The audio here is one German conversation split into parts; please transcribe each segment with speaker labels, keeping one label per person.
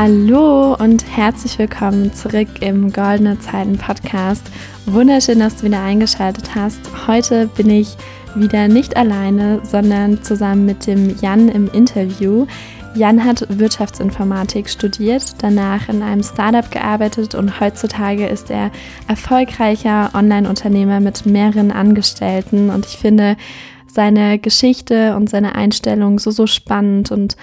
Speaker 1: Hallo und herzlich willkommen zurück im Goldene Zeiten Podcast. Wunderschön, dass du wieder eingeschaltet hast. Heute bin ich wieder nicht alleine, sondern zusammen mit dem Jan im Interview. Jan hat Wirtschaftsinformatik studiert, danach in einem Startup gearbeitet und heutzutage ist er erfolgreicher Online-Unternehmer mit mehreren Angestellten. Und ich finde seine Geschichte und seine Einstellung so, so spannend und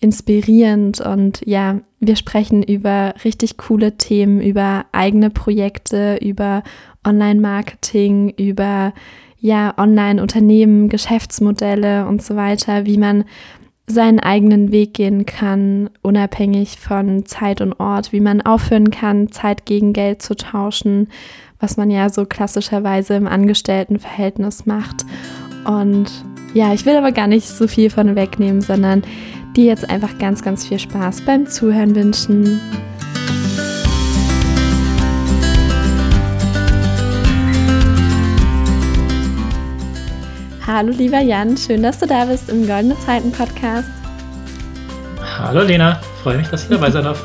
Speaker 1: inspirierend und ja, wir sprechen über richtig coole Themen, über eigene Projekte, über Online-Marketing, über ja, Online-Unternehmen, Geschäftsmodelle und so weiter, wie man seinen eigenen Weg gehen kann, unabhängig von Zeit und Ort, wie man aufhören kann, Zeit gegen Geld zu tauschen, was man ja so klassischerweise im Angestelltenverhältnis macht. Und ja, ich will aber gar nicht so viel von wegnehmen, sondern dir jetzt einfach ganz, ganz viel Spaß beim Zuhören wünschen. Hallo lieber Jan, schön, dass du da bist im Goldene Zeiten Podcast.
Speaker 2: Hallo Lena, freue mich, dass ich dabei sein darf.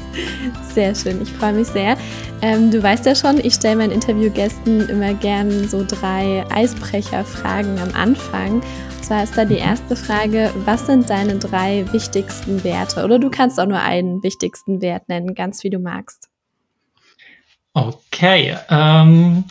Speaker 1: Sehr schön, ich freue mich sehr. Ähm, du weißt ja schon, ich stelle meinen Interviewgästen immer gern so drei Eisbrecherfragen am Anfang zwar ist da die erste Frage, was sind deine drei wichtigsten Werte? Oder du kannst auch nur einen wichtigsten Wert nennen, ganz wie du magst.
Speaker 2: Okay, ähm,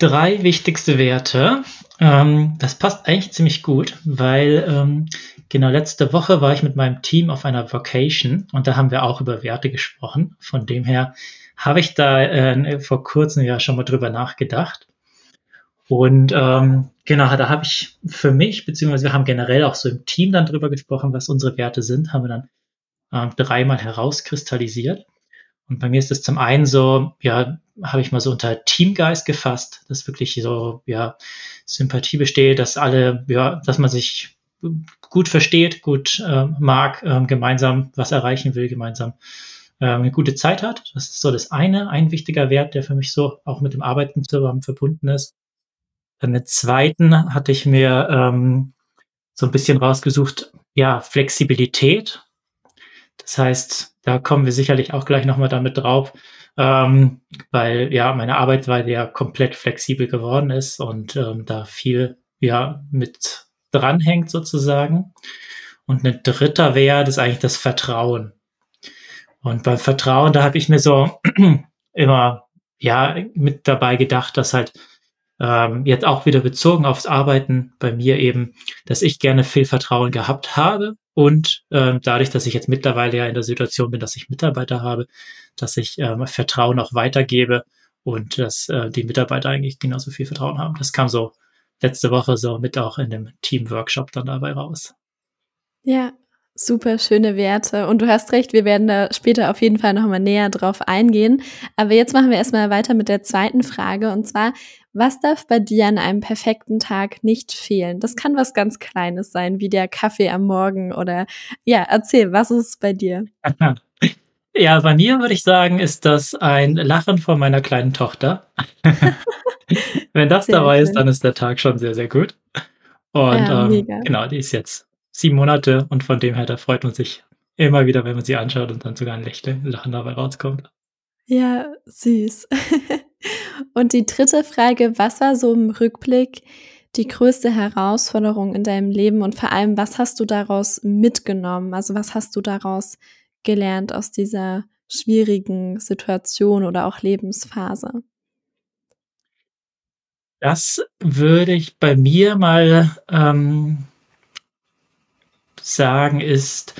Speaker 2: drei wichtigste Werte. Ähm, das passt eigentlich ziemlich gut, weil ähm, genau letzte Woche war ich mit meinem Team auf einer Vacation und da haben wir auch über Werte gesprochen. Von dem her habe ich da äh, vor kurzem ja schon mal drüber nachgedacht. Und ähm, genau, da habe ich für mich, beziehungsweise wir haben generell auch so im Team dann drüber gesprochen, was unsere Werte sind, haben wir dann ähm, dreimal herauskristallisiert. Und bei mir ist es zum einen so, ja, habe ich mal so unter Teamgeist gefasst, dass wirklich so, ja, Sympathie besteht, dass alle, ja, dass man sich gut versteht, gut äh, mag, äh, gemeinsam was erreichen will, gemeinsam äh, eine gute Zeit hat. Das ist so das eine, ein wichtiger Wert, der für mich so auch mit dem Arbeiten zusammen verbunden ist. Den zweiten hatte ich mir ähm, so ein bisschen rausgesucht, ja, Flexibilität. Das heißt, da kommen wir sicherlich auch gleich nochmal damit drauf, ähm, weil ja meine Arbeitsweise ja komplett flexibel geworden ist und ähm, da viel ja mit dranhängt sozusagen. Und ein dritter Wert ist eigentlich das Vertrauen. Und beim Vertrauen, da habe ich mir so immer ja mit dabei gedacht, dass halt ähm, jetzt auch wieder bezogen aufs Arbeiten bei mir eben, dass ich gerne viel Vertrauen gehabt habe und ähm, dadurch, dass ich jetzt mittlerweile ja in der Situation bin, dass ich Mitarbeiter habe, dass ich ähm, Vertrauen auch weitergebe und dass äh, die Mitarbeiter eigentlich genauso viel Vertrauen haben. Das kam so letzte Woche so mit auch in dem Team-Workshop dann dabei raus.
Speaker 1: Ja, super schöne Werte. Und du hast recht, wir werden da später auf jeden Fall nochmal näher drauf eingehen. Aber jetzt machen wir erstmal weiter mit der zweiten Frage. Und zwar, was darf bei dir an einem perfekten Tag nicht fehlen? Das kann was ganz Kleines sein, wie der Kaffee am Morgen oder ja, erzähl, was ist bei dir?
Speaker 2: Ja, bei mir würde ich sagen, ist das ein Lachen von meiner kleinen Tochter. Wenn das sehr dabei schön. ist, dann ist der Tag schon sehr, sehr gut. Und ja, ähm, genau, die ist jetzt sieben Monate und von dem her, da freut man sich immer wieder, wenn man sie anschaut und dann sogar ein Lächeln, Lachen dabei rauskommt.
Speaker 1: Ja, süß. Und die dritte Frage, was war so im Rückblick die größte Herausforderung in deinem Leben und vor allem, was hast du daraus mitgenommen? Also was hast du daraus gelernt aus dieser schwierigen Situation oder auch Lebensphase?
Speaker 2: Das würde ich bei mir mal ähm, sagen, ist,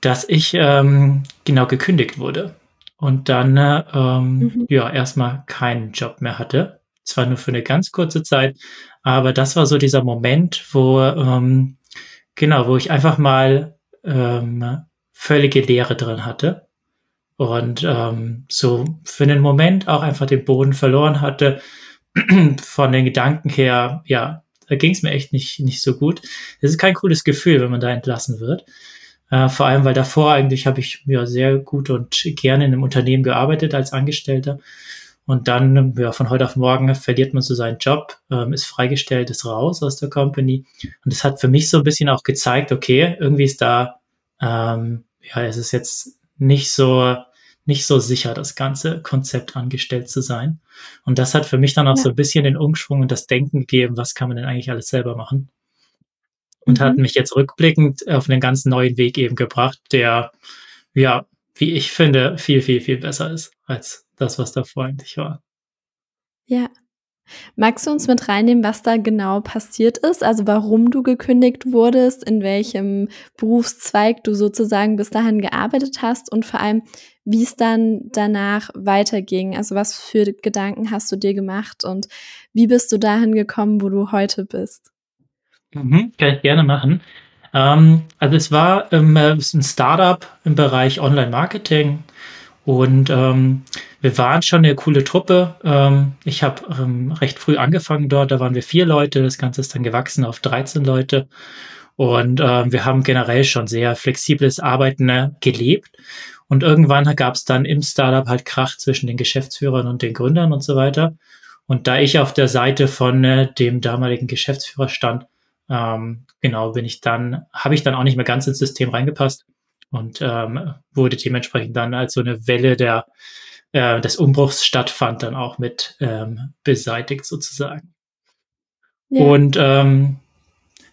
Speaker 2: dass ich ähm, genau gekündigt wurde und dann ähm, mhm. ja erstmal keinen Job mehr hatte. Zwar nur für eine ganz kurze Zeit, aber das war so dieser Moment, wo ähm, genau, wo ich einfach mal ähm, völlige Leere drin hatte und ähm, so für einen Moment auch einfach den Boden verloren hatte von den Gedanken her. Ja, da ging es mir echt nicht nicht so gut. Es ist kein cooles Gefühl, wenn man da entlassen wird. Äh, vor allem, weil davor eigentlich habe ich ja sehr gut und gerne in einem Unternehmen gearbeitet als Angestellter. Und dann, ja, von heute auf morgen verliert man so seinen Job, ähm, ist freigestellt, ist raus aus der Company. Und das hat für mich so ein bisschen auch gezeigt, okay, irgendwie ist da ähm, ja, es ist jetzt nicht so, nicht so sicher, das ganze Konzept angestellt zu sein. Und das hat für mich dann auch ja. so ein bisschen den Umschwung und das Denken gegeben, was kann man denn eigentlich alles selber machen? Und mhm. hat mich jetzt rückblickend auf einen ganz neuen Weg eben gebracht, der, ja, wie ich finde, viel, viel, viel besser ist als das, was davor eigentlich war.
Speaker 1: Ja, Magst du uns mit reinnehmen, was da genau passiert ist? Also warum du gekündigt wurdest, in welchem Berufszweig du sozusagen bis dahin gearbeitet hast und vor allem, wie es dann danach weiterging? Also was für Gedanken hast du dir gemacht und wie bist du dahin gekommen, wo du heute bist?
Speaker 2: Mhm, kann ich gerne machen. Ähm, also es war ähm, ein Startup im Bereich Online-Marketing und ähm, wir waren schon eine coole Truppe. Ähm, ich habe ähm, recht früh angefangen dort, da waren wir vier Leute. Das Ganze ist dann gewachsen auf 13 Leute. Und ähm, wir haben generell schon sehr flexibles Arbeiten äh, gelebt. Und irgendwann gab es dann im Startup halt Krach zwischen den Geschäftsführern und den Gründern und so weiter. Und da ich auf der Seite von äh, dem damaligen Geschäftsführer stand, ähm, genau bin ich dann, habe ich dann auch nicht mehr ganz ins System reingepasst und ähm, wurde dementsprechend dann als so eine Welle der, äh, des Umbruchs stattfand, dann auch mit ähm, beseitigt sozusagen. Ja. Und ähm,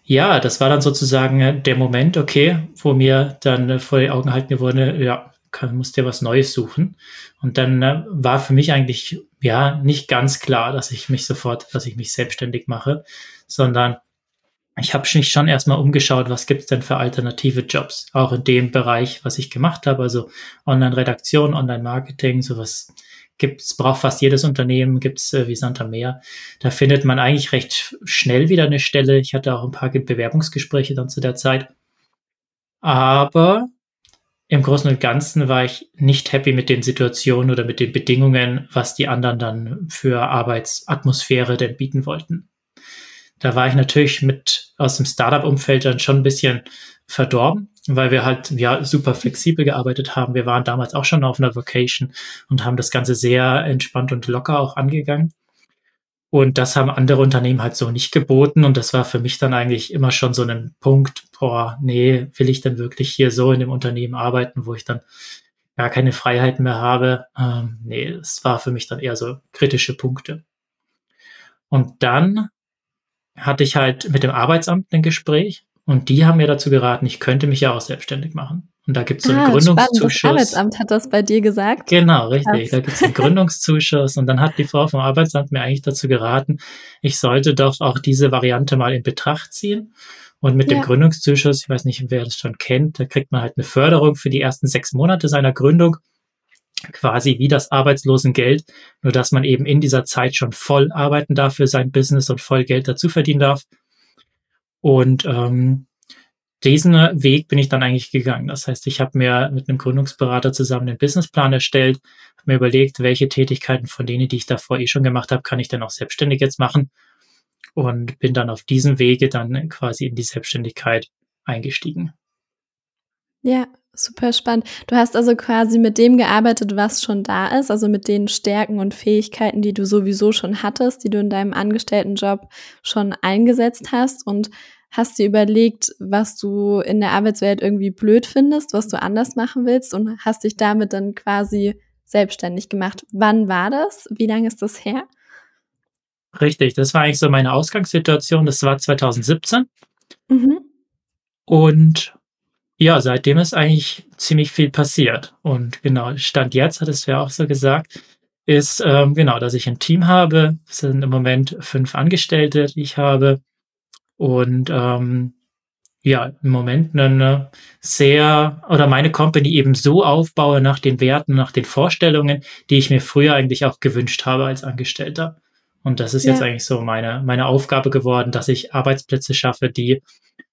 Speaker 2: ja, das war dann sozusagen der Moment, okay, wo mir dann äh, vor die Augen halten wurde, ja, kann, musst dir was Neues suchen. Und dann äh, war für mich eigentlich ja nicht ganz klar, dass ich mich sofort, dass ich mich selbstständig mache, sondern ich habe mich schon erstmal umgeschaut, was gibt's denn für alternative Jobs, auch in dem Bereich, was ich gemacht habe, also Online-Redaktion, Online-Marketing, sowas gibt's, braucht fast jedes Unternehmen, gibt's äh, wie Santa Meer. Da findet man eigentlich recht schnell wieder eine Stelle. Ich hatte auch ein paar Bewerbungsgespräche dann zu der Zeit. Aber im Großen und Ganzen war ich nicht happy mit den Situationen oder mit den Bedingungen, was die anderen dann für Arbeitsatmosphäre denn bieten wollten da war ich natürlich mit aus dem Startup-Umfeld dann schon ein bisschen verdorben, weil wir halt ja super flexibel gearbeitet haben. Wir waren damals auch schon auf einer Vocation und haben das Ganze sehr entspannt und locker auch angegangen. Und das haben andere Unternehmen halt so nicht geboten. Und das war für mich dann eigentlich immer schon so ein Punkt, boah, nee, will ich denn wirklich hier so in dem Unternehmen arbeiten, wo ich dann gar keine Freiheiten mehr habe? Ähm, nee, es war für mich dann eher so kritische Punkte. Und dann hatte ich halt mit dem Arbeitsamt ein Gespräch und die haben mir dazu geraten, ich könnte mich ja auch selbstständig machen. Und da gibt es so einen ah, Gründungszuschuss.
Speaker 1: Spannend. Das Arbeitsamt hat das bei dir gesagt.
Speaker 2: Genau, richtig. Da gibt es einen Gründungszuschuss und dann hat die Frau vom Arbeitsamt mir eigentlich dazu geraten, ich sollte doch auch diese Variante mal in Betracht ziehen. Und mit ja. dem Gründungszuschuss, ich weiß nicht, wer das schon kennt, da kriegt man halt eine Förderung für die ersten sechs Monate seiner Gründung quasi wie das Arbeitslosengeld, nur dass man eben in dieser Zeit schon voll arbeiten darf für sein Business und voll Geld dazu verdienen darf. Und ähm, diesen Weg bin ich dann eigentlich gegangen. Das heißt, ich habe mir mit einem Gründungsberater zusammen einen Businessplan erstellt, habe mir überlegt, welche Tätigkeiten von denen, die ich davor eh schon gemacht habe, kann ich denn auch selbstständig jetzt machen und bin dann auf diesem Wege dann quasi in die Selbstständigkeit eingestiegen.
Speaker 1: Ja, Super spannend. Du hast also quasi mit dem gearbeitet, was schon da ist, also mit den Stärken und Fähigkeiten, die du sowieso schon hattest, die du in deinem Angestelltenjob schon eingesetzt hast und hast dir überlegt, was du in der Arbeitswelt irgendwie blöd findest, was du anders machen willst und hast dich damit dann quasi selbstständig gemacht. Wann war das? Wie lange ist das her?
Speaker 2: Richtig, das war eigentlich so meine Ausgangssituation. Das war 2017. Mhm. Und ja, seitdem ist eigentlich ziemlich viel passiert. Und genau, Stand jetzt, hat es ja auch so gesagt, ist ähm, genau, dass ich ein Team habe. Es sind im Moment fünf Angestellte, die ich habe. Und ähm, ja, im Moment eine sehr, oder meine Company eben so aufbaue nach den Werten, nach den Vorstellungen, die ich mir früher eigentlich auch gewünscht habe als Angestellter. Und das ist ja. jetzt eigentlich so meine, meine Aufgabe geworden, dass ich Arbeitsplätze schaffe, die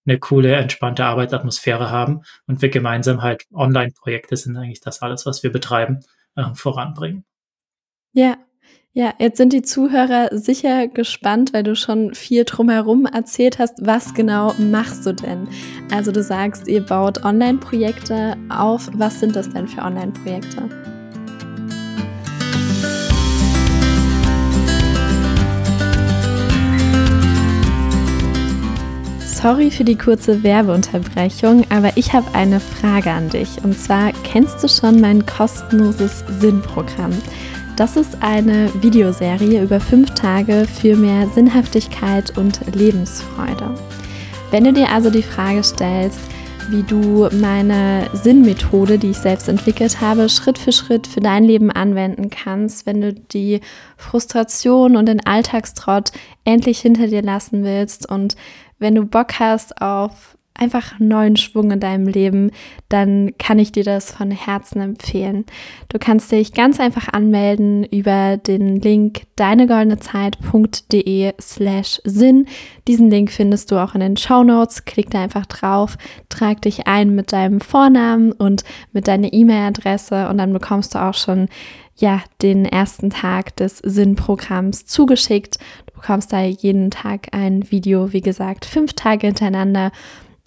Speaker 2: eine coole, entspannte Arbeitsatmosphäre haben und wir gemeinsam halt Online-Projekte sind eigentlich das alles, was wir betreiben, äh, voranbringen.
Speaker 1: Ja, ja, jetzt sind die Zuhörer sicher gespannt, weil du schon viel drumherum erzählt hast. Was genau machst du denn? Also du sagst, ihr baut Online-Projekte auf. Was sind das denn für Online-Projekte? Sorry für die kurze Werbeunterbrechung, aber ich habe eine Frage an dich. Und zwar, kennst du schon mein kostenloses Sinnprogramm? Das ist eine Videoserie über fünf Tage für mehr Sinnhaftigkeit und Lebensfreude. Wenn du dir also die Frage stellst, wie du meine Sinnmethode, die ich selbst entwickelt habe, Schritt für Schritt für dein Leben anwenden kannst, wenn du die Frustration und den Alltagstrott endlich hinter dir lassen willst und wenn du Bock hast auf einfach neuen Schwung in deinem Leben, dann kann ich dir das von Herzen empfehlen. Du kannst dich ganz einfach anmelden über den Link deinegoldene slash Sinn. Diesen Link findest du auch in den Show Notes. Klick da einfach drauf, trag dich ein mit deinem Vornamen und mit deiner E-Mail-Adresse und dann bekommst du auch schon ja, den ersten Tag des Sinnprogramms zugeschickt. Du bekommst da jeden Tag ein Video, wie gesagt, fünf Tage hintereinander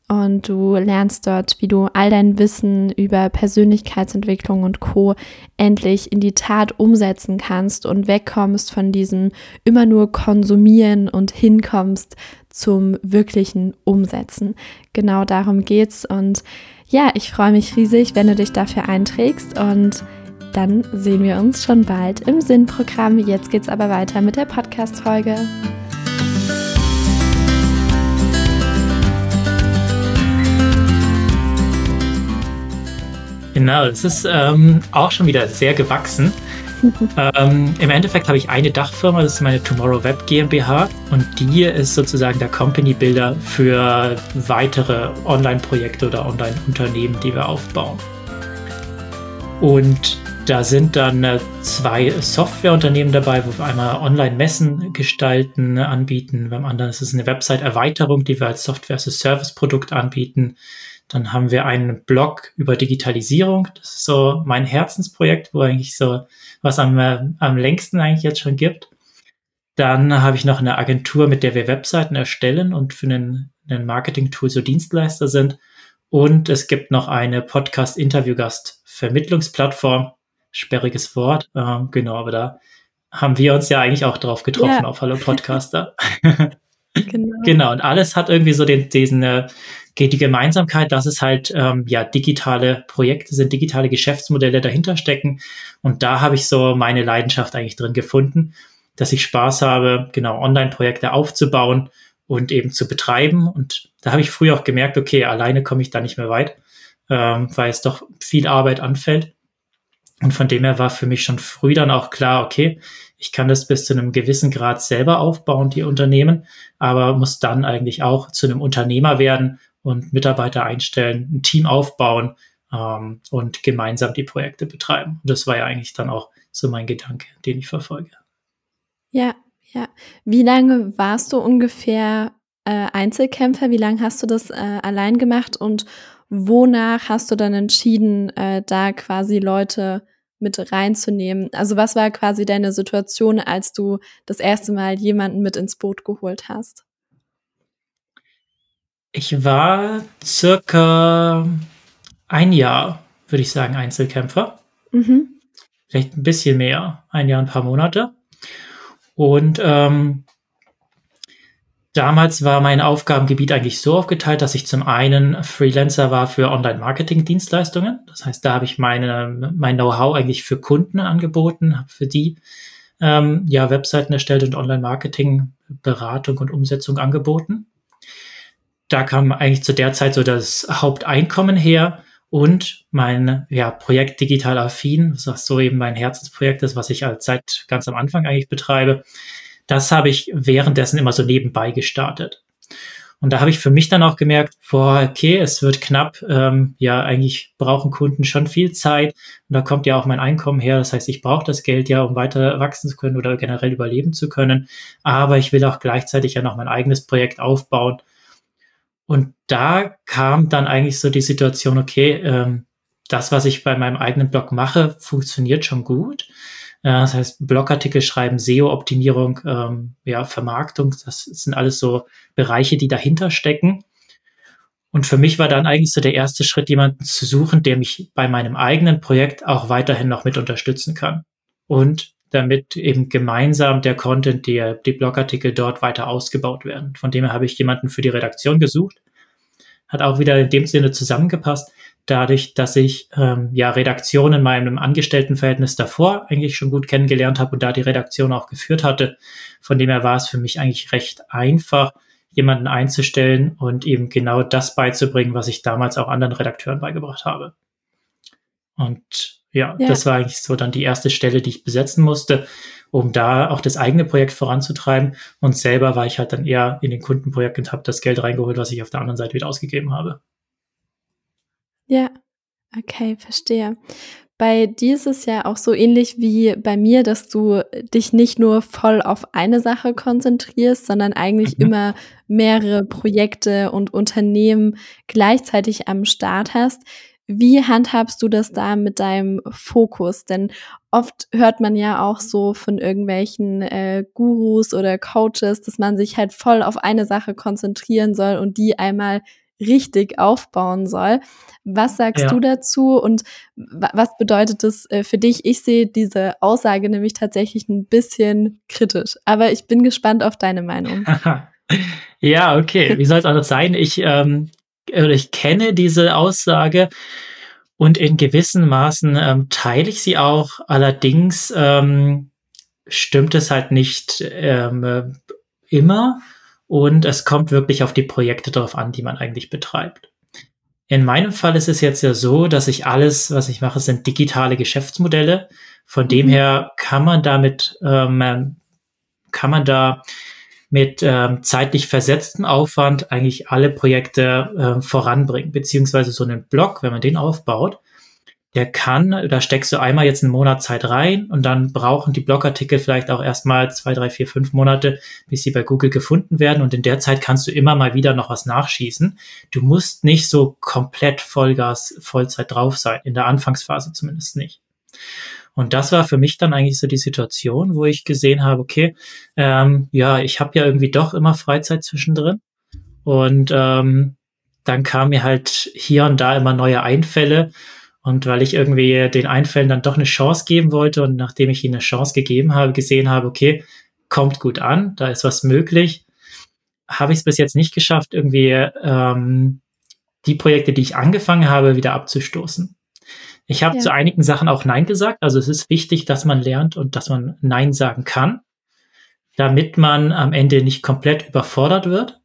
Speaker 1: und du lernst dort, wie du all dein Wissen über Persönlichkeitsentwicklung und Co endlich in die Tat umsetzen kannst und wegkommst von diesem immer nur konsumieren und hinkommst zum wirklichen Umsetzen. Genau darum geht's und ja, ich freue mich riesig, wenn du dich dafür einträgst und dann sehen wir uns schon bald im Sinnprogramm. Jetzt geht's aber weiter mit der Podcast Folge.
Speaker 2: Genau, es ist ähm, auch schon wieder sehr gewachsen. ähm, Im Endeffekt habe ich eine Dachfirma, das ist meine Tomorrow Web GmbH und die ist sozusagen der Company Builder für weitere Online-Projekte oder Online-Unternehmen, die wir aufbauen. Und da sind dann äh, zwei Softwareunternehmen dabei, wo wir einmal Online-Messen gestalten, anbieten. Beim anderen ist es eine Website-Erweiterung, die wir als Software-as-a-Service-Produkt anbieten. Dann haben wir einen Blog über Digitalisierung. Das ist so mein Herzensprojekt, wo eigentlich so was am, äh, am längsten eigentlich jetzt schon gibt. Dann habe ich noch eine Agentur, mit der wir Webseiten erstellen und für einen, einen Marketing-Tool so Dienstleister sind. Und es gibt noch eine Podcast-Interviewgast-Vermittlungsplattform. Sperriges Wort, ähm, genau, aber da haben wir uns ja eigentlich auch drauf getroffen ja. auf Hallo Podcaster. genau. genau, und alles hat irgendwie so den, diesen äh, geht die Gemeinsamkeit, dass es halt ähm, ja digitale Projekte sind, digitale Geschäftsmodelle dahinter stecken. Und da habe ich so meine Leidenschaft eigentlich drin gefunden, dass ich Spaß habe, genau Online-Projekte aufzubauen und eben zu betreiben. Und da habe ich früher auch gemerkt, okay, alleine komme ich da nicht mehr weit, ähm, weil es doch viel Arbeit anfällt. Und von dem her war für mich schon früh dann auch klar, okay, ich kann das bis zu einem gewissen Grad selber aufbauen, die Unternehmen, aber muss dann eigentlich auch zu einem Unternehmer werden und Mitarbeiter einstellen, ein Team aufbauen ähm, und gemeinsam die Projekte betreiben. Und das war ja eigentlich dann auch so mein Gedanke, den ich verfolge.
Speaker 1: Ja, ja. Wie lange warst du ungefähr äh, Einzelkämpfer? Wie lange hast du das äh, allein gemacht und wonach hast du dann entschieden, äh, da quasi Leute mit reinzunehmen? Also was war quasi deine Situation, als du das erste Mal jemanden mit ins Boot geholt hast?
Speaker 2: Ich war circa ein Jahr, würde ich sagen, Einzelkämpfer. Mhm. Vielleicht ein bisschen mehr, ein Jahr, ein paar Monate. Und ähm, damals war mein Aufgabengebiet eigentlich so aufgeteilt, dass ich zum einen Freelancer war für Online-Marketing-Dienstleistungen. Das heißt, da habe ich meine, mein Know-how eigentlich für Kunden angeboten, habe für die ähm, ja Webseiten erstellt und Online-Marketing-Beratung und Umsetzung angeboten da kam eigentlich zu der Zeit so das Haupteinkommen her und mein ja, Projekt Digital Affin, was so eben mein Herzensprojekt ist, was ich als seit ganz am Anfang eigentlich betreibe, das habe ich währenddessen immer so nebenbei gestartet. Und da habe ich für mich dann auch gemerkt, boah, okay, es wird knapp. Ähm, ja, eigentlich brauchen Kunden schon viel Zeit. Und da kommt ja auch mein Einkommen her. Das heißt, ich brauche das Geld ja, um weiter wachsen zu können oder generell überleben zu können. Aber ich will auch gleichzeitig ja noch mein eigenes Projekt aufbauen. Und da kam dann eigentlich so die Situation, okay, ähm, das, was ich bei meinem eigenen Blog mache, funktioniert schon gut. Äh, das heißt, Blogartikel schreiben, SEO-Optimierung, ähm, ja, Vermarktung, das sind alles so Bereiche, die dahinter stecken. Und für mich war dann eigentlich so der erste Schritt, jemanden zu suchen, der mich bei meinem eigenen Projekt auch weiterhin noch mit unterstützen kann. Und damit eben gemeinsam der Content, der, die Blogartikel dort weiter ausgebaut werden. Von dem her habe ich jemanden für die Redaktion gesucht. Hat auch wieder in dem Sinne zusammengepasst, dadurch, dass ich ähm, ja Redaktion in meinem Angestelltenverhältnis davor eigentlich schon gut kennengelernt habe und da die Redaktion auch geführt hatte. Von dem her war es für mich eigentlich recht einfach, jemanden einzustellen und eben genau das beizubringen, was ich damals auch anderen Redakteuren beigebracht habe. Und ja, ja, das war eigentlich so dann die erste Stelle, die ich besetzen musste, um da auch das eigene Projekt voranzutreiben. Und selber war ich halt dann eher in den Kundenprojekt und habe das Geld reingeholt, was ich auf der anderen Seite wieder ausgegeben habe.
Speaker 1: Ja, okay, verstehe. Bei dir ist es ja auch so ähnlich wie bei mir, dass du dich nicht nur voll auf eine Sache konzentrierst, sondern eigentlich mhm. immer mehrere Projekte und Unternehmen gleichzeitig am Start hast. Wie handhabst du das da mit deinem Fokus? Denn oft hört man ja auch so von irgendwelchen äh, Gurus oder Coaches, dass man sich halt voll auf eine Sache konzentrieren soll und die einmal richtig aufbauen soll. Was sagst ja. du dazu und was bedeutet das äh, für dich? Ich sehe diese Aussage nämlich tatsächlich ein bisschen kritisch, aber ich bin gespannt auf deine Meinung.
Speaker 2: ja, okay. Wie soll es auch sein? Ich ähm, ich kenne diese Aussage und in gewissen Maßen ähm, teile ich sie auch. Allerdings ähm, stimmt es halt nicht ähm, äh, immer und es kommt wirklich auf die Projekte drauf an, die man eigentlich betreibt. In meinem Fall ist es jetzt ja so, dass ich alles, was ich mache, sind digitale Geschäftsmodelle. Von dem mhm. her kann man damit, ähm, kann man da mit ähm, zeitlich versetzten Aufwand eigentlich alle Projekte äh, voranbringen, beziehungsweise so einen Blog, wenn man den aufbaut, der kann, da steckst du einmal jetzt einen Monat Zeit rein und dann brauchen die Blogartikel vielleicht auch erstmal zwei, drei, vier, fünf Monate, bis sie bei Google gefunden werden und in der Zeit kannst du immer mal wieder noch was nachschießen. Du musst nicht so komplett Vollgas, Vollzeit drauf sein, in der Anfangsphase zumindest nicht. Und das war für mich dann eigentlich so die Situation, wo ich gesehen habe, okay, ähm, ja, ich habe ja irgendwie doch immer Freizeit zwischendrin. Und ähm, dann kamen mir halt hier und da immer neue Einfälle. Und weil ich irgendwie den Einfällen dann doch eine Chance geben wollte und nachdem ich ihnen eine Chance gegeben habe, gesehen habe, okay, kommt gut an, da ist was möglich, habe ich es bis jetzt nicht geschafft, irgendwie ähm, die Projekte, die ich angefangen habe, wieder abzustoßen. Ich habe ja. zu einigen Sachen auch Nein gesagt. Also es ist wichtig, dass man lernt und dass man Nein sagen kann, damit man am Ende nicht komplett überfordert wird.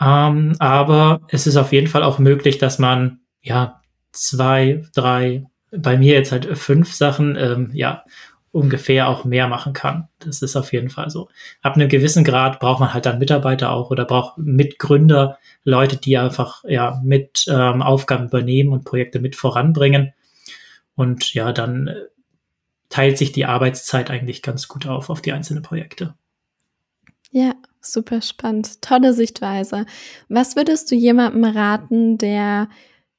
Speaker 2: Ähm, aber es ist auf jeden Fall auch möglich, dass man ja zwei, drei, bei mir jetzt halt fünf Sachen, ähm, ja, ungefähr auch mehr machen kann. Das ist auf jeden Fall so. Ab einem gewissen Grad braucht man halt dann Mitarbeiter auch oder braucht Mitgründer, Leute, die einfach ja mit ähm, Aufgaben übernehmen und Projekte mit voranbringen. Und ja, dann äh, teilt sich die Arbeitszeit eigentlich ganz gut auf auf die einzelnen Projekte.
Speaker 1: Ja, super spannend. Tolle Sichtweise. Was würdest du jemandem raten, der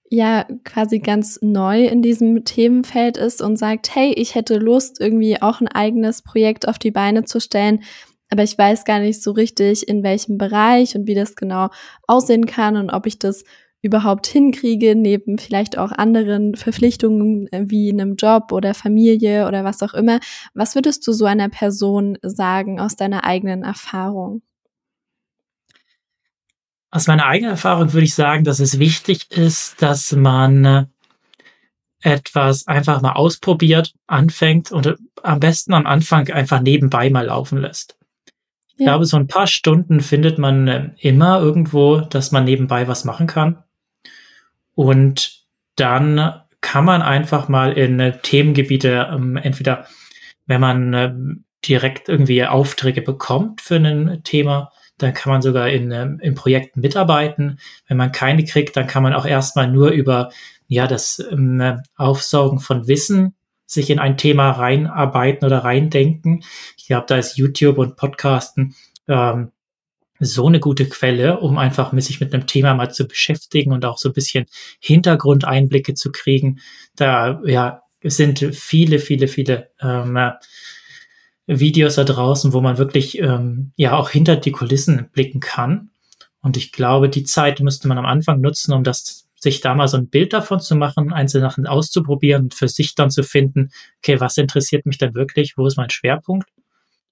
Speaker 1: ja quasi ganz neu in diesem Themenfeld ist und sagt, hey, ich hätte Lust, irgendwie auch ein eigenes Projekt auf die Beine zu stellen, aber ich weiß gar nicht so richtig, in welchem Bereich und wie das genau aussehen kann und ob ich das überhaupt hinkriege, neben vielleicht auch anderen Verpflichtungen äh, wie einem Job oder Familie oder was auch immer. Was würdest du so einer Person sagen aus deiner eigenen Erfahrung?
Speaker 2: Aus meiner eigenen Erfahrung würde ich sagen, dass es wichtig ist, dass man äh, etwas einfach mal ausprobiert, anfängt und am besten am Anfang einfach nebenbei mal laufen lässt. Ich ja. glaube, so ein paar Stunden findet man äh, immer irgendwo, dass man nebenbei was machen kann. Und dann kann man einfach mal in äh, Themengebiete, ähm, entweder wenn man äh, direkt irgendwie Aufträge bekommt für ein Thema, dann kann man sogar in, ähm, in Projekten mitarbeiten. Wenn man keine kriegt, dann kann man auch erstmal nur über ja, das ähm, Aufsaugen von Wissen sich in ein Thema reinarbeiten oder reindenken. Ich glaube, da ist YouTube und Podcasten ähm, so eine gute Quelle, um einfach sich mit einem Thema mal zu beschäftigen und auch so ein bisschen Hintergrundeinblicke zu kriegen. Da ja sind viele, viele, viele ähm, Videos da draußen, wo man wirklich ähm, ja auch hinter die Kulissen blicken kann. Und ich glaube, die Zeit müsste man am Anfang nutzen, um das sich da mal so ein Bild davon zu machen, einzelne Sachen auszuprobieren und für sich dann zu finden, okay, was interessiert mich denn wirklich, wo ist mein Schwerpunkt?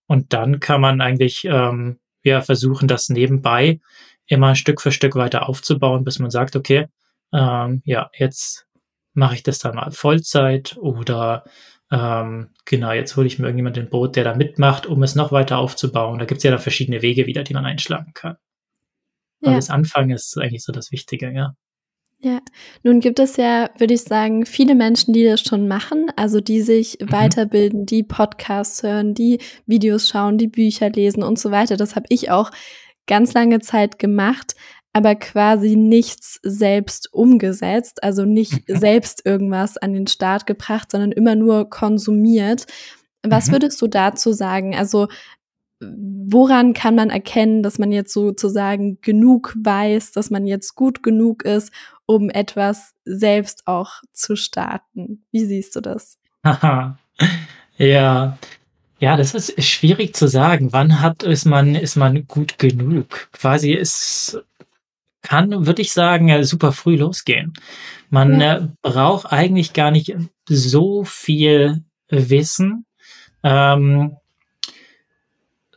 Speaker 2: Und dann kann man eigentlich ähm, ja versuchen, das nebenbei immer Stück für Stück weiter aufzubauen, bis man sagt, okay, ähm, ja, jetzt mache ich das dann mal Vollzeit oder ähm, genau, jetzt hole ich mir irgendjemand den Boot, der da mitmacht, um es noch weiter aufzubauen. Da gibt es ja dann verschiedene Wege wieder, die man einschlagen kann. Ja. Aber das Anfangen ist eigentlich so das Wichtige, ja.
Speaker 1: Ja, nun gibt es ja, würde ich sagen, viele Menschen, die das schon machen, also die sich mhm. weiterbilden, die Podcasts hören, die Videos schauen, die Bücher lesen und so weiter. Das habe ich auch ganz lange Zeit gemacht, aber quasi nichts selbst umgesetzt, also nicht selbst irgendwas an den Start gebracht, sondern immer nur konsumiert. Was mhm. würdest du dazu sagen? Also woran kann man erkennen, dass man jetzt sozusagen genug weiß, dass man jetzt gut genug ist, um etwas selbst auch zu starten? Wie siehst du das?
Speaker 2: Ja. Ja, das ist schwierig zu sagen. Wann hat ist man ist man gut genug? Quasi es kann, würde ich sagen, super früh losgehen. Man ja. äh, braucht eigentlich gar nicht so viel Wissen. Ähm,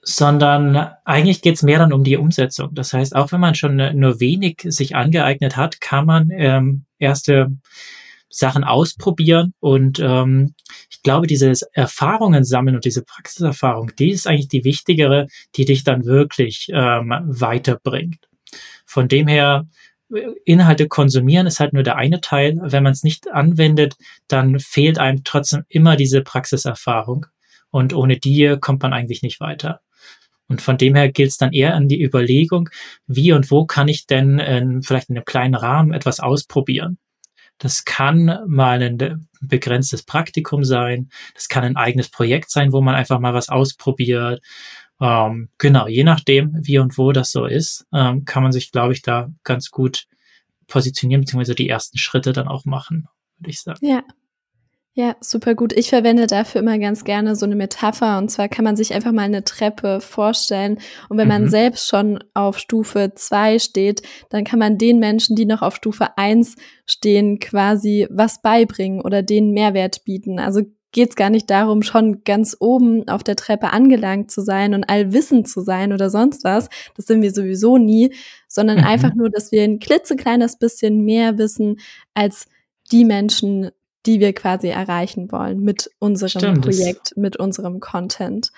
Speaker 2: sondern eigentlich geht es mehr dann um die Umsetzung. Das heißt, auch wenn man schon nur wenig sich angeeignet hat, kann man ähm, erste Sachen ausprobieren und ähm, ich glaube, diese Erfahrungen sammeln und diese Praxiserfahrung, die ist eigentlich die wichtigere, die dich dann wirklich ähm, weiterbringt. Von dem her, Inhalte konsumieren ist halt nur der eine Teil. Wenn man es nicht anwendet, dann fehlt einem trotzdem immer diese Praxiserfahrung. Und ohne die kommt man eigentlich nicht weiter. Und von dem her gilt es dann eher an die Überlegung, wie und wo kann ich denn äh, vielleicht in einem kleinen Rahmen etwas ausprobieren. Das kann mal ein begrenztes Praktikum sein, das kann ein eigenes Projekt sein, wo man einfach mal was ausprobiert. Ähm, genau, je nachdem, wie und wo das so ist, ähm, kann man sich, glaube ich, da ganz gut positionieren, beziehungsweise die ersten Schritte dann auch machen, würde ich sagen.
Speaker 1: Ja, ja, super gut. Ich verwende dafür immer ganz gerne so eine Metapher. Und zwar kann man sich einfach mal eine Treppe vorstellen. Und wenn mhm. man selbst schon auf Stufe zwei steht, dann kann man den Menschen, die noch auf Stufe eins stehen, quasi was beibringen oder denen Mehrwert bieten. Also geht es gar nicht darum, schon ganz oben auf der Treppe angelangt zu sein und allwissend zu sein oder sonst was. Das sind wir sowieso nie, sondern mhm. einfach nur, dass wir ein klitzekleines bisschen mehr wissen als die Menschen, die wir quasi erreichen wollen mit unserem Stimmt, Projekt, mit unserem Content.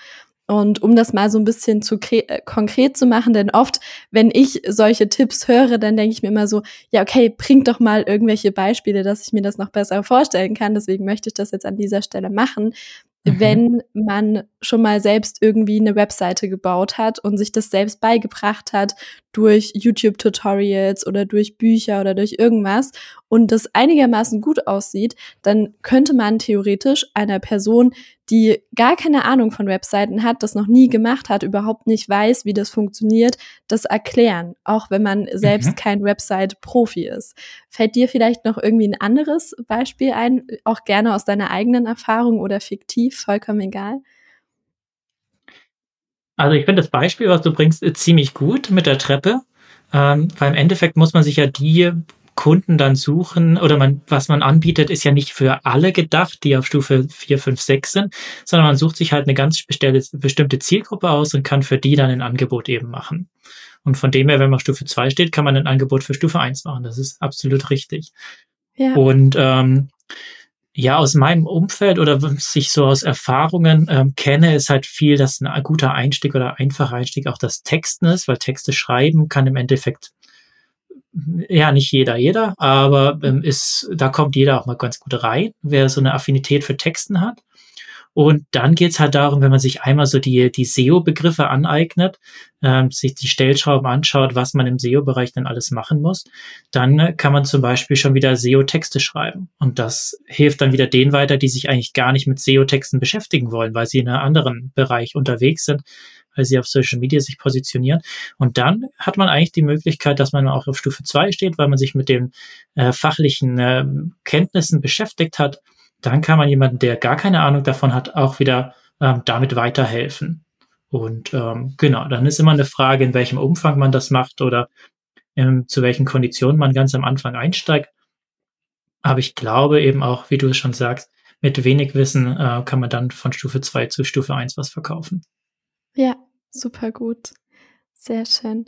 Speaker 1: Und um das mal so ein bisschen zu äh, konkret zu machen, denn oft, wenn ich solche Tipps höre, dann denke ich mir immer so, ja, okay, bringt doch mal irgendwelche Beispiele, dass ich mir das noch besser vorstellen kann. Deswegen möchte ich das jetzt an dieser Stelle machen. Mhm. wenn man schon mal selbst irgendwie eine Webseite gebaut hat und sich das selbst beigebracht hat durch YouTube-Tutorials oder durch Bücher oder durch irgendwas und das einigermaßen gut aussieht, dann könnte man theoretisch einer Person, die gar keine Ahnung von Webseiten hat, das noch nie gemacht hat, überhaupt nicht weiß, wie das funktioniert, das erklären, auch wenn man selbst mhm. kein Website-Profi ist. Fällt dir vielleicht noch irgendwie ein anderes Beispiel ein, auch gerne aus deiner eigenen Erfahrung oder fiktiv, vollkommen egal?
Speaker 2: Also ich finde das Beispiel, was du bringst, ziemlich gut mit der Treppe, ähm, weil im Endeffekt muss man sich ja die Kunden dann suchen oder man, was man anbietet, ist ja nicht für alle gedacht, die auf Stufe 4, 5, 6 sind, sondern man sucht sich halt eine ganz bestimmte Zielgruppe aus und kann für die dann ein Angebot eben machen. Und von dem her, wenn man auf Stufe 2 steht, kann man ein Angebot für Stufe 1 machen. Das ist absolut richtig. Ja. Und ähm, ja, aus meinem Umfeld oder sich so aus Erfahrungen ähm, kenne, ist halt viel, dass ein guter Einstieg oder einfacher Einstieg auch das Texten ist, weil Texte schreiben kann im Endeffekt ja, nicht jeder, jeder, aber ähm, ist, da kommt jeder auch mal ganz gut rein, wer so eine Affinität für Texten hat. Und dann geht's halt darum, wenn man sich einmal so die, die SEO-Begriffe aneignet, ähm, sich die Stellschrauben anschaut, was man im SEO-Bereich dann alles machen muss, dann äh, kann man zum Beispiel schon wieder SEO-Texte schreiben. Und das hilft dann wieder denen weiter, die sich eigentlich gar nicht mit SEO-Texten beschäftigen wollen, weil sie in einem anderen Bereich unterwegs sind weil sie auf Social Media sich positionieren. Und dann hat man eigentlich die Möglichkeit, dass man auch auf Stufe 2 steht, weil man sich mit den äh, fachlichen äh, Kenntnissen beschäftigt hat. Dann kann man jemanden, der gar keine Ahnung davon hat, auch wieder ähm, damit weiterhelfen. Und ähm, genau, dann ist immer eine Frage, in welchem Umfang man das macht oder ähm, zu welchen Konditionen man ganz am Anfang einsteigt. Aber ich glaube eben auch, wie du es schon sagst, mit wenig Wissen äh, kann man dann von Stufe 2 zu Stufe 1 was verkaufen.
Speaker 1: Ja, super gut. Sehr schön.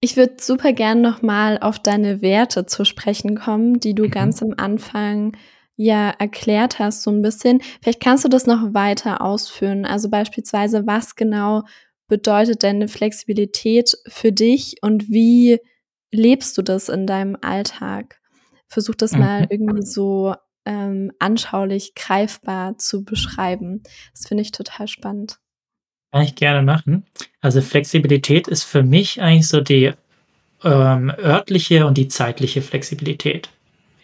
Speaker 1: Ich würde super gern nochmal auf deine Werte zu sprechen kommen, die du mhm. ganz am Anfang ja erklärt hast, so ein bisschen. Vielleicht kannst du das noch weiter ausführen. Also beispielsweise, was genau bedeutet denn Flexibilität für dich und wie lebst du das in deinem Alltag? Versuch das mhm. mal irgendwie so ähm, anschaulich greifbar zu beschreiben. Das finde ich total spannend.
Speaker 2: Kann ich gerne machen. Also Flexibilität ist für mich eigentlich so die ähm, örtliche und die zeitliche Flexibilität.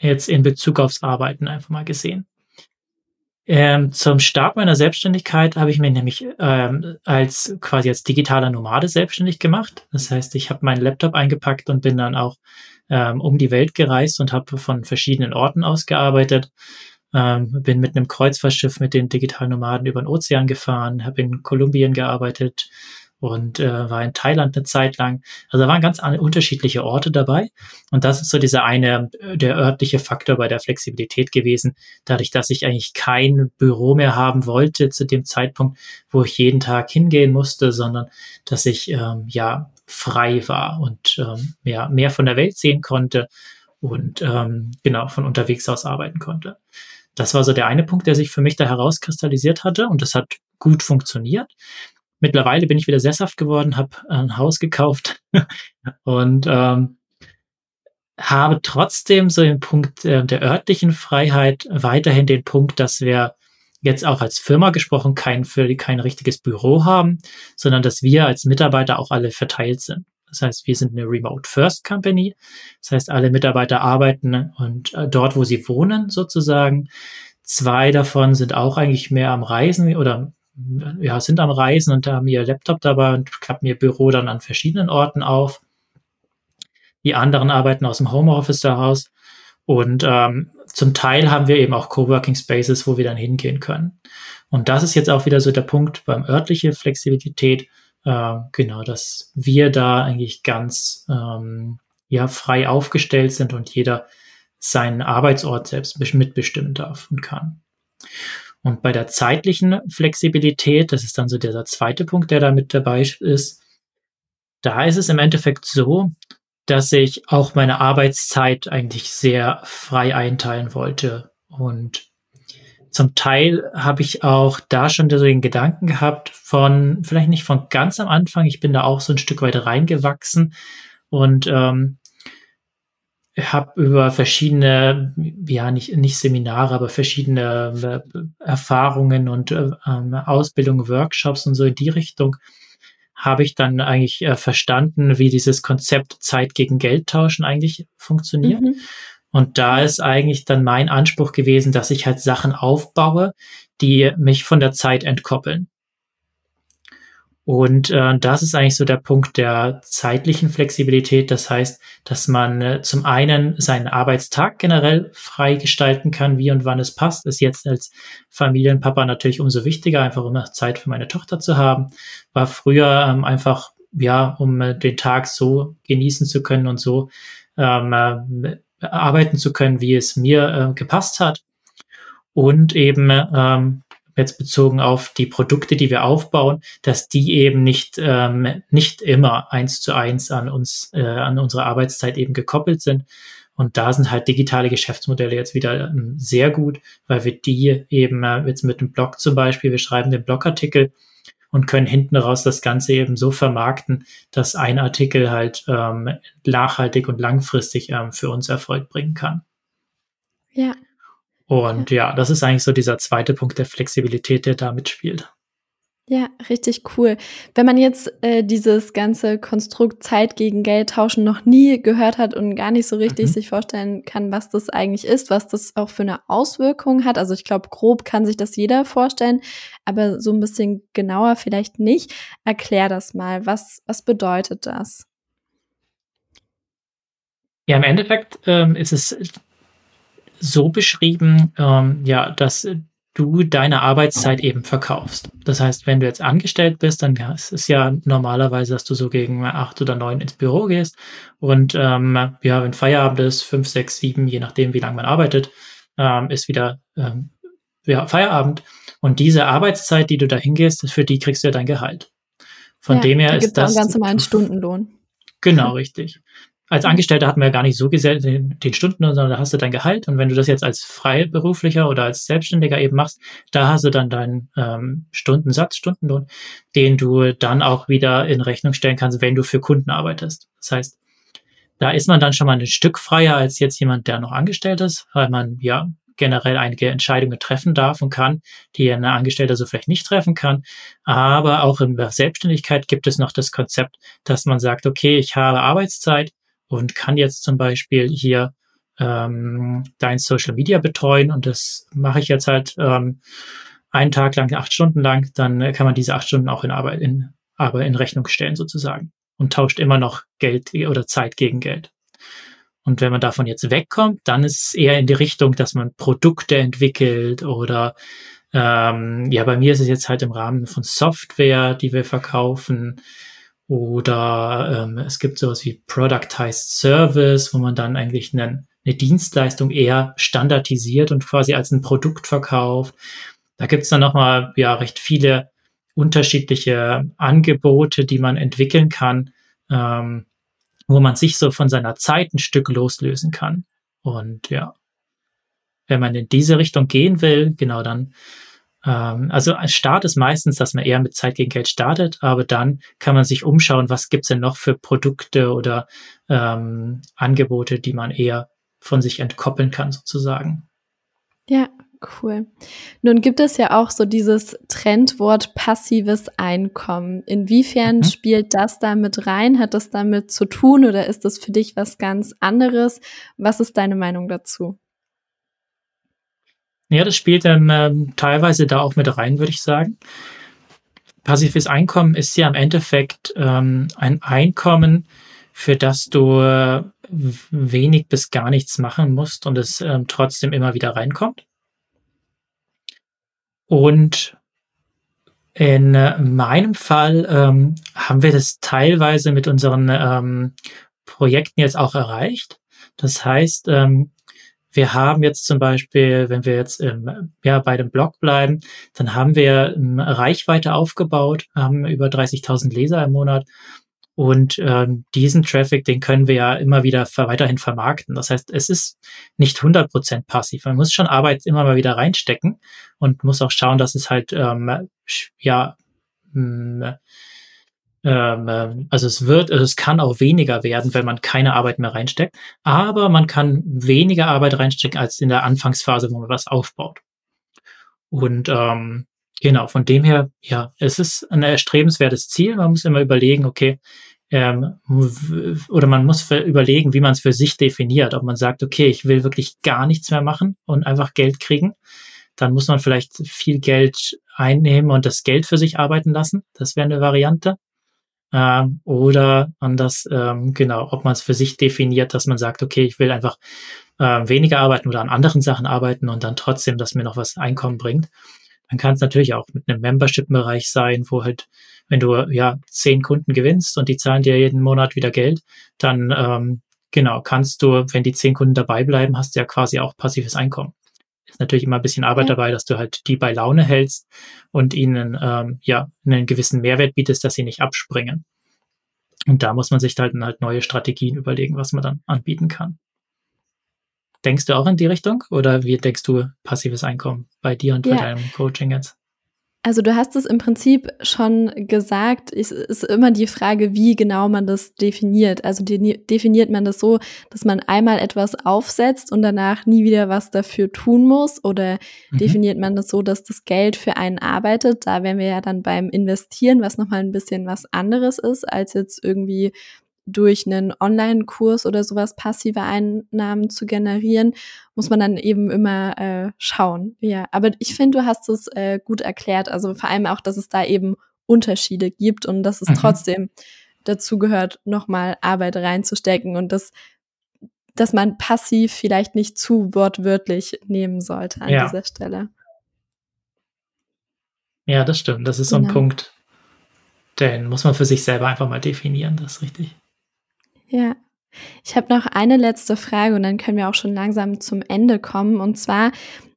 Speaker 2: Jetzt in Bezug aufs Arbeiten einfach mal gesehen. Ähm, zum Start meiner Selbstständigkeit habe ich mich nämlich ähm, als quasi als digitaler Nomade selbstständig gemacht. Das heißt, ich habe meinen Laptop eingepackt und bin dann auch ähm, um die Welt gereist und habe von verschiedenen Orten aus gearbeitet. Ähm, bin mit einem Kreuzfahrtschiff mit den digitalen Nomaden über den Ozean gefahren, habe in Kolumbien gearbeitet und äh, war in Thailand eine Zeit lang. Also da waren ganz unterschiedliche Orte dabei. Und das ist so dieser eine, der örtliche Faktor bei der Flexibilität gewesen. Dadurch, dass ich eigentlich kein Büro mehr haben wollte zu dem Zeitpunkt, wo ich jeden Tag hingehen musste, sondern dass ich ähm, ja frei war und ähm, ja, mehr von der Welt sehen konnte und ähm, genau von unterwegs aus arbeiten konnte. Das war so der eine Punkt, der sich für mich da herauskristallisiert hatte und das hat gut funktioniert. Mittlerweile bin ich wieder sesshaft geworden, habe ein Haus gekauft und ähm, habe trotzdem so den Punkt äh, der örtlichen Freiheit weiterhin den Punkt, dass wir jetzt auch als Firma gesprochen kein, für, kein richtiges Büro haben, sondern dass wir als Mitarbeiter auch alle verteilt sind. Das heißt, wir sind eine Remote First Company. Das heißt, alle Mitarbeiter arbeiten und äh, dort, wo sie wohnen, sozusagen. Zwei davon sind auch eigentlich mehr am Reisen oder ja, sind am Reisen und haben ihr Laptop dabei und klappen ihr Büro dann an verschiedenen Orten auf. Die anderen arbeiten aus dem Homeoffice daraus. Und ähm, zum Teil haben wir eben auch Coworking Spaces, wo wir dann hingehen können. Und das ist jetzt auch wieder so der Punkt beim örtliche Flexibilität äh, genau, dass wir da eigentlich ganz ähm, ja, frei aufgestellt sind und jeder seinen Arbeitsort selbst mitbestimmen darf und kann. Und bei der zeitlichen Flexibilität, das ist dann so dieser zweite Punkt, der da mit dabei ist, da ist es im Endeffekt so, dass ich auch meine Arbeitszeit eigentlich sehr frei einteilen wollte. Und zum Teil habe ich auch da schon so den Gedanken gehabt von, vielleicht nicht von ganz am Anfang, ich bin da auch so ein Stück weit reingewachsen. Und ähm, habe über verschiedene, ja nicht, nicht Seminare, aber verschiedene äh, Erfahrungen und äh, ähm, Ausbildungen, Workshops und so in die Richtung habe ich dann eigentlich äh, verstanden, wie dieses Konzept Zeit gegen Geld tauschen eigentlich funktioniert. Mhm. Und da ist eigentlich dann mein Anspruch gewesen, dass ich halt Sachen aufbaue, die mich von der Zeit entkoppeln. Und äh, das ist eigentlich so der Punkt der zeitlichen Flexibilität. Das heißt, dass man äh, zum einen seinen Arbeitstag generell frei gestalten kann, wie und wann es passt. Ist jetzt als Familienpapa natürlich umso wichtiger, einfach immer Zeit für meine Tochter zu haben. War früher ähm, einfach, ja, um äh, den Tag so genießen zu können und so ähm, äh, arbeiten zu können, wie es mir äh, gepasst hat. Und eben ähm, jetzt bezogen auf die Produkte, die wir aufbauen, dass die eben nicht, ähm, nicht immer eins zu eins an uns, äh, an unsere Arbeitszeit eben gekoppelt sind. Und da sind halt digitale Geschäftsmodelle jetzt wieder ähm, sehr gut, weil wir die eben äh, jetzt mit dem Blog zum Beispiel, wir schreiben den Blogartikel und können hinten raus das Ganze eben so vermarkten, dass ein Artikel halt ähm, nachhaltig und langfristig ähm, für uns Erfolg bringen kann.
Speaker 1: Ja.
Speaker 2: Und ja. das ist eigentlich so dieser zweite Punkt der Flexibilität, der da mitspielt.
Speaker 1: Ja, richtig cool. Wenn man jetzt äh, dieses ganze Konstrukt Zeit gegen Geld tauschen noch nie gehört hat und gar nicht so richtig mhm. sich vorstellen kann, was das eigentlich ist, was das auch für eine Auswirkung hat. Also ich glaube, grob kann sich das jeder vorstellen, aber so ein bisschen genauer vielleicht nicht. Erklär das mal. Was, was bedeutet das?
Speaker 2: Ja, im Endeffekt ähm, ist es so beschrieben, ähm, ja, dass du deine Arbeitszeit eben verkaufst. Das heißt, wenn du jetzt angestellt bist, dann ja, es ist ja normalerweise, dass du so gegen acht oder neun ins Büro gehst und ähm, ja, wenn Feierabend ist, fünf, sechs, sieben, je nachdem, wie lange man arbeitet, ähm, ist wieder ähm, ja, Feierabend. Und diese Arbeitszeit, die du da hingehst, für die kriegst du ja dein Gehalt. Von ja, dem her ist das.
Speaker 1: ganz normalen Stundenlohn.
Speaker 2: Genau, richtig als Angestellter hatten wir ja gar nicht so gesehen den, den Stunden, sondern da hast du dein Gehalt. Und wenn du das jetzt als Freiberuflicher oder als Selbstständiger eben machst, da hast du dann deinen ähm, Stundensatz, Stundenlohn, den du dann auch wieder in Rechnung stellen kannst, wenn du für Kunden arbeitest. Das heißt, da ist man dann schon mal ein Stück freier als jetzt jemand, der noch angestellt ist, weil man ja generell einige Entscheidungen treffen darf und kann, die ein Angestellter so vielleicht nicht treffen kann. Aber auch in der Selbstständigkeit gibt es noch das Konzept, dass man sagt, okay, ich habe Arbeitszeit, und kann jetzt zum Beispiel hier ähm, dein Social Media betreuen und das mache ich jetzt halt ähm, einen Tag lang, acht Stunden lang, dann kann man diese acht Stunden auch in Arbeit in, aber in Rechnung stellen sozusagen und tauscht immer noch Geld oder Zeit gegen Geld. Und wenn man davon jetzt wegkommt, dann ist es eher in die Richtung, dass man Produkte entwickelt oder ähm, ja, bei mir ist es jetzt halt im Rahmen von Software, die wir verkaufen oder ähm, es gibt sowas wie Productized Service, wo man dann eigentlich einen, eine Dienstleistung eher standardisiert und quasi als ein Produkt verkauft. Da gibt es dann nochmal ja recht viele unterschiedliche Angebote, die man entwickeln kann, ähm, wo man sich so von seiner Zeit ein Stück loslösen kann. Und ja, wenn man in diese Richtung gehen will, genau dann ähm, also ein Start ist meistens, dass man eher mit Zeit gegen Geld startet, aber dann kann man sich umschauen, was gibt's denn noch für Produkte oder ähm, Angebote, die man eher von sich entkoppeln kann, sozusagen.
Speaker 1: Ja, cool. Nun gibt es ja auch so dieses Trendwort passives Einkommen. Inwiefern mhm. spielt das da mit rein? Hat das damit zu tun oder ist das für dich was ganz anderes? Was ist deine Meinung dazu?
Speaker 2: Ja, das spielt dann ähm, teilweise da auch mit rein, würde ich sagen. Passives Einkommen ist ja im Endeffekt ähm, ein Einkommen, für das du äh, wenig bis gar nichts machen musst und es ähm, trotzdem immer wieder reinkommt. Und in äh, meinem Fall ähm, haben wir das teilweise mit unseren ähm, Projekten jetzt auch erreicht. Das heißt, ähm, wir haben jetzt zum Beispiel, wenn wir jetzt im, ja, bei dem Blog bleiben, dann haben wir Reichweite aufgebaut, haben über 30.000 Leser im Monat und ähm, diesen Traffic, den können wir ja immer wieder weiterhin vermarkten. Das heißt, es ist nicht 100% passiv. Man muss schon Arbeit immer mal wieder reinstecken und muss auch schauen, dass es halt ähm, ja mh, ähm, ähm, also es wird, also es kann auch weniger werden, wenn man keine Arbeit mehr reinsteckt, aber man kann weniger Arbeit reinstecken als in der Anfangsphase, wo man was aufbaut. Und ähm, genau, von dem her, ja, es ist ein erstrebenswertes Ziel. Man muss immer überlegen, okay, ähm, oder man muss überlegen, wie man es für sich definiert. Ob man sagt, okay, ich will wirklich gar nichts mehr machen und einfach Geld kriegen, dann muss man vielleicht viel Geld einnehmen und das Geld für sich arbeiten lassen. Das wäre eine Variante. Ähm, oder anders, ähm, genau, ob man es für sich definiert, dass man sagt, okay, ich will einfach äh, weniger arbeiten oder an anderen Sachen arbeiten und dann trotzdem, dass mir noch was Einkommen bringt. Dann kann es natürlich auch mit einem Membership-Bereich sein, wo halt, wenn du ja zehn Kunden gewinnst und die zahlen dir jeden Monat wieder Geld, dann ähm, genau kannst du, wenn die zehn Kunden dabei bleiben, hast du ja quasi auch passives Einkommen ist natürlich immer ein bisschen Arbeit ja. dabei, dass du halt die bei Laune hältst und ihnen ähm, ja einen gewissen Mehrwert bietest, dass sie nicht abspringen. Und da muss man sich halt, halt neue Strategien überlegen, was man dann anbieten kann. Denkst du auch in die Richtung oder wie denkst du passives Einkommen bei dir und ja. bei deinem Coaching jetzt?
Speaker 1: Also du hast es im Prinzip schon gesagt, es ist immer die Frage, wie genau man das definiert. Also definiert man das so, dass man einmal etwas aufsetzt und danach nie wieder was dafür tun muss? Oder mhm. definiert man das so, dass das Geld für einen arbeitet? Da wären wir ja dann beim Investieren, was nochmal ein bisschen was anderes ist, als jetzt irgendwie durch einen Online-Kurs oder sowas passive Einnahmen zu generieren, muss man dann eben immer äh, schauen. Ja, aber ich finde, du hast es äh, gut erklärt. Also vor allem auch, dass es da eben Unterschiede gibt und dass es mhm. trotzdem dazu gehört, nochmal Arbeit reinzustecken und dass, dass man passiv vielleicht nicht zu wortwörtlich nehmen sollte an ja. dieser Stelle.
Speaker 2: Ja, das stimmt. Das ist so ein
Speaker 1: Genau.
Speaker 2: Punkt, den muss man für sich selber einfach mal definieren, das ist richtig.
Speaker 1: Ja. Ich habe noch eine letzte Frage und dann können wir auch schon langsam zum Ende kommen. Und zwar,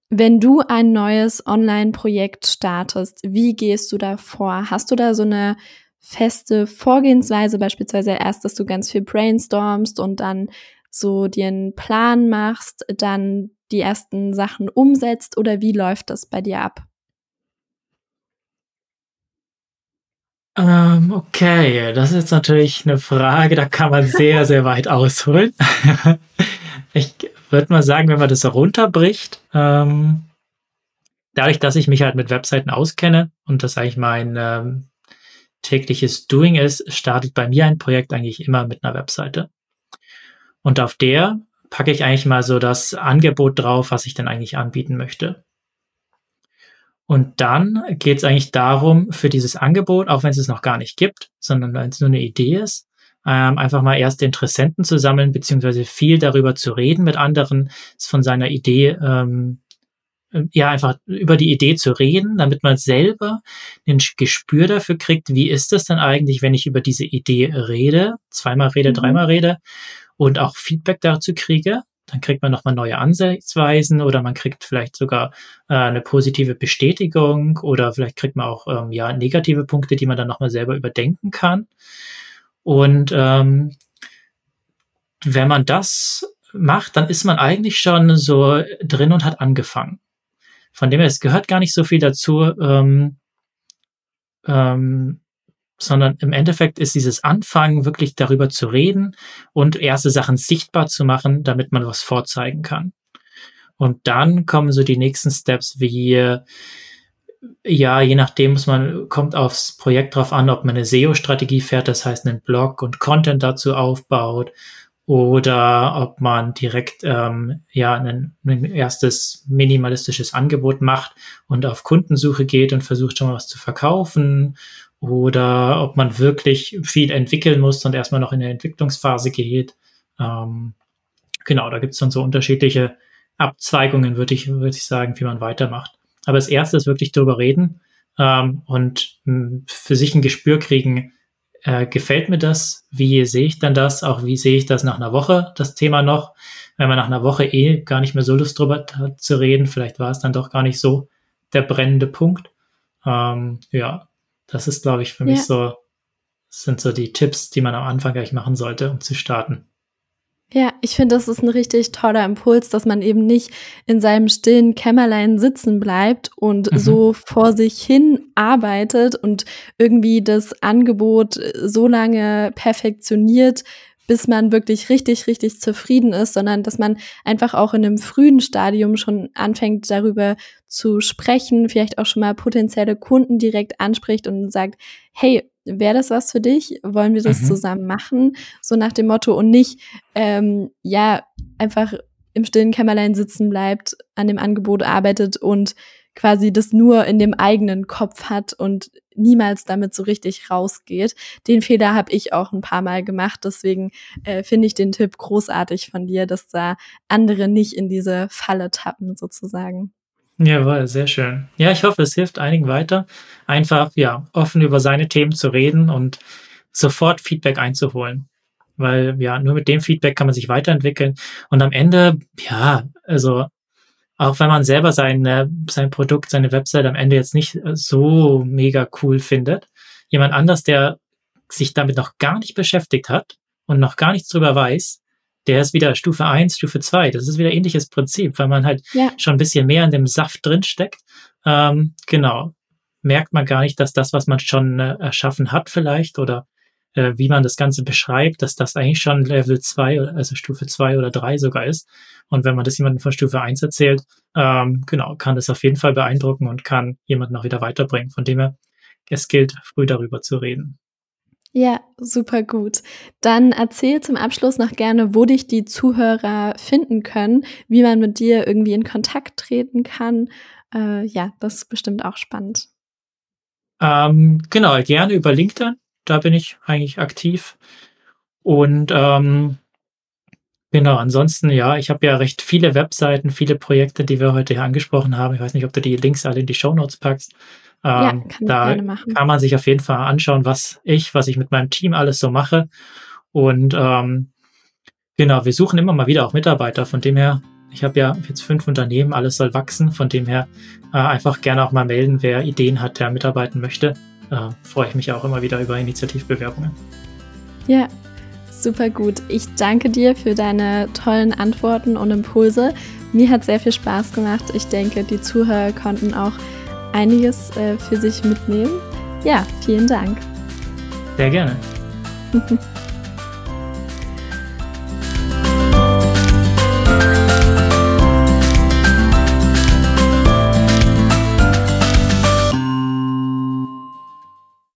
Speaker 1: wenn du ein neues Online-Projekt startest, wie gehst du da vor? Hast du da so eine feste Vorgehensweise, beispielsweise erst, dass du ganz viel brainstormst und dann so dir einen Plan machst, dann die ersten Sachen umsetzt oder wie läuft das bei dir ab?
Speaker 2: Ähm, okay, das ist jetzt natürlich eine Frage, da kann man sehr, sehr weit ausholen. Ich würde mal sagen, wenn man das runterbricht, ähm, dadurch, dass ich mich halt mit Webseiten auskenne und das eigentlich mein ähm, tägliches Doing ist, startet bei mir ein Projekt eigentlich immer mit einer Webseite. Und auf der packe ich eigentlich mal so das Angebot drauf, was ich dann eigentlich anbieten möchte. Und dann geht es eigentlich darum, für dieses Angebot, auch wenn es es noch gar nicht gibt, sondern wenn es nur eine Idee ist, ähm, einfach mal erste Interessenten zu sammeln, beziehungsweise viel darüber zu reden mit anderen, von seiner Idee, ähm, ja, einfach über die Idee zu reden, damit man selber ein Gespür dafür kriegt, wie ist das dann eigentlich, wenn ich über diese Idee rede, zweimal rede,
Speaker 1: Mhm.
Speaker 2: dreimal rede und auch Feedback dazu kriege. Dann kriegt man nochmal neue Ansatzweisen oder man kriegt vielleicht sogar äh, eine positive Bestätigung oder vielleicht kriegt man auch ähm, ja negative Punkte, die man dann nochmal selber überdenken kann. Und ähm, wenn man das macht, dann ist man eigentlich schon so drin und hat angefangen. Von dem her, es gehört gar nicht so viel dazu, ähm, ähm, sondern im Endeffekt ist dieses Anfangen wirklich darüber zu reden und erste Sachen sichtbar zu machen, damit man was vorzeigen kann. Und dann kommen so die nächsten Steps wie ja, je nachdem muss man, kommt aufs Projekt drauf an, ob man eine SEO-Strategie fährt, das heißt einen Blog und Content dazu aufbaut oder ob man direkt ähm, ja ein, ein erstes minimalistisches Angebot macht und auf Kundensuche geht und versucht schon mal was zu verkaufen oder ob man wirklich viel entwickeln muss und erstmal noch in der Entwicklungsphase geht. Ähm, genau, da gibt es dann so unterschiedliche Abzweigungen, würde ich, würde ich sagen, wie man weitermacht. Aber das erste ist wirklich darüber reden ähm, und mh, für sich ein Gespür kriegen, äh, gefällt mir das? Wie sehe ich dann das? Auch wie sehe ich das nach einer Woche, das Thema noch? Wenn man nach einer Woche eh gar nicht mehr so Lust drüber hat zu reden, vielleicht war es dann doch gar nicht so der brennende Punkt. Ähm, ja, das ist, glaube ich, für mich
Speaker 1: Ja.
Speaker 2: so, sind so die Tipps, die man am Anfang gleich machen sollte, um zu starten.
Speaker 1: Ja, ich finde, das ist ein richtig toller Impuls, dass man eben nicht in seinem stillen Kämmerlein sitzen bleibt und
Speaker 2: Mhm.
Speaker 1: so vor sich hin arbeitet und irgendwie das Angebot so lange perfektioniert, bis man wirklich richtig, richtig zufrieden ist, sondern dass man einfach auch in einem frühen Stadium schon anfängt, darüber zu sprechen, vielleicht auch schon mal potenzielle Kunden direkt anspricht und sagt, hey, wäre das was für dich? Wollen wir das
Speaker 2: Mhm.
Speaker 1: zusammen machen? So nach dem Motto und nicht, ähm, ja, einfach im stillen Kämmerlein sitzen bleibt, an dem Angebot arbeitet und quasi das nur in dem eigenen Kopf hat und niemals damit so richtig rausgeht. Den Fehler habe ich auch ein paar Mal gemacht, deswegen äh, finde ich den Tipp großartig von dir, dass da andere nicht in diese Falle tappen sozusagen.
Speaker 2: Jawohl, sehr schön. Ja, ich hoffe, es hilft einigen weiter, einfach ja offen über seine Themen zu reden und sofort Feedback einzuholen. Weil ja, nur mit dem Feedback kann man sich weiterentwickeln. Und am Ende, ja, also auch wenn man selber sein, äh, sein Produkt, seine Website am Ende jetzt nicht äh, so mega cool findet, jemand anders, der sich damit noch gar nicht beschäftigt hat und noch gar nichts drüber weiß, der ist wieder Stufe 1, Stufe 2. Das ist wieder ähnliches Prinzip, weil man halt
Speaker 1: Ja,
Speaker 2: schon ein bisschen mehr in dem Saft drin steckt. Ähm, genau. Merkt man gar nicht, dass das, was man schon äh, erschaffen hat, vielleicht oder äh, wie man das Ganze beschreibt, dass das eigentlich schon Level 2, also Stufe 2 oder 3 sogar ist. Und wenn man das jemandem von Stufe 1 erzählt, ähm, genau, kann das auf jeden Fall beeindrucken und kann jemanden auch wieder weiterbringen. Von dem her, es gilt, früh darüber zu reden.
Speaker 1: ja, super gut. Dann erzähl zum Abschluss noch gerne, wo dich die Zuhörer finden können, wie man mit dir irgendwie in Kontakt treten kann. Äh, ja, das ist bestimmt auch spannend.
Speaker 2: Ähm, genau, gerne über LinkedIn. Da bin ich eigentlich aktiv. Und ähm, genau, ansonsten, ja, ich habe ja recht viele Webseiten, viele Projekte, die wir heute hier angesprochen haben. Ich weiß nicht, ob du die Links alle in die Shownotes packst. ja, ähm, kann da kann man sich auf jeden Fall anschauen, was ich, was ich mit meinem Team alles so mache. Und ähm, genau, wir suchen immer mal wieder auch Mitarbeiter. Von dem her, ich habe ja jetzt fünf Unternehmen, alles soll wachsen. Von dem her äh, einfach gerne auch mal melden, wer Ideen hat, der mitarbeiten möchte. Äh, freue ich mich auch immer wieder über Initiativbewerbungen.
Speaker 1: Ja, super gut. Ich danke dir für deine tollen Antworten und Impulse. Mir hat sehr viel Spaß gemacht. Ich denke, die Zuhörer konnten auch einiges äh, für sich mitnehmen. Ja, vielen Dank.
Speaker 2: Sehr gerne.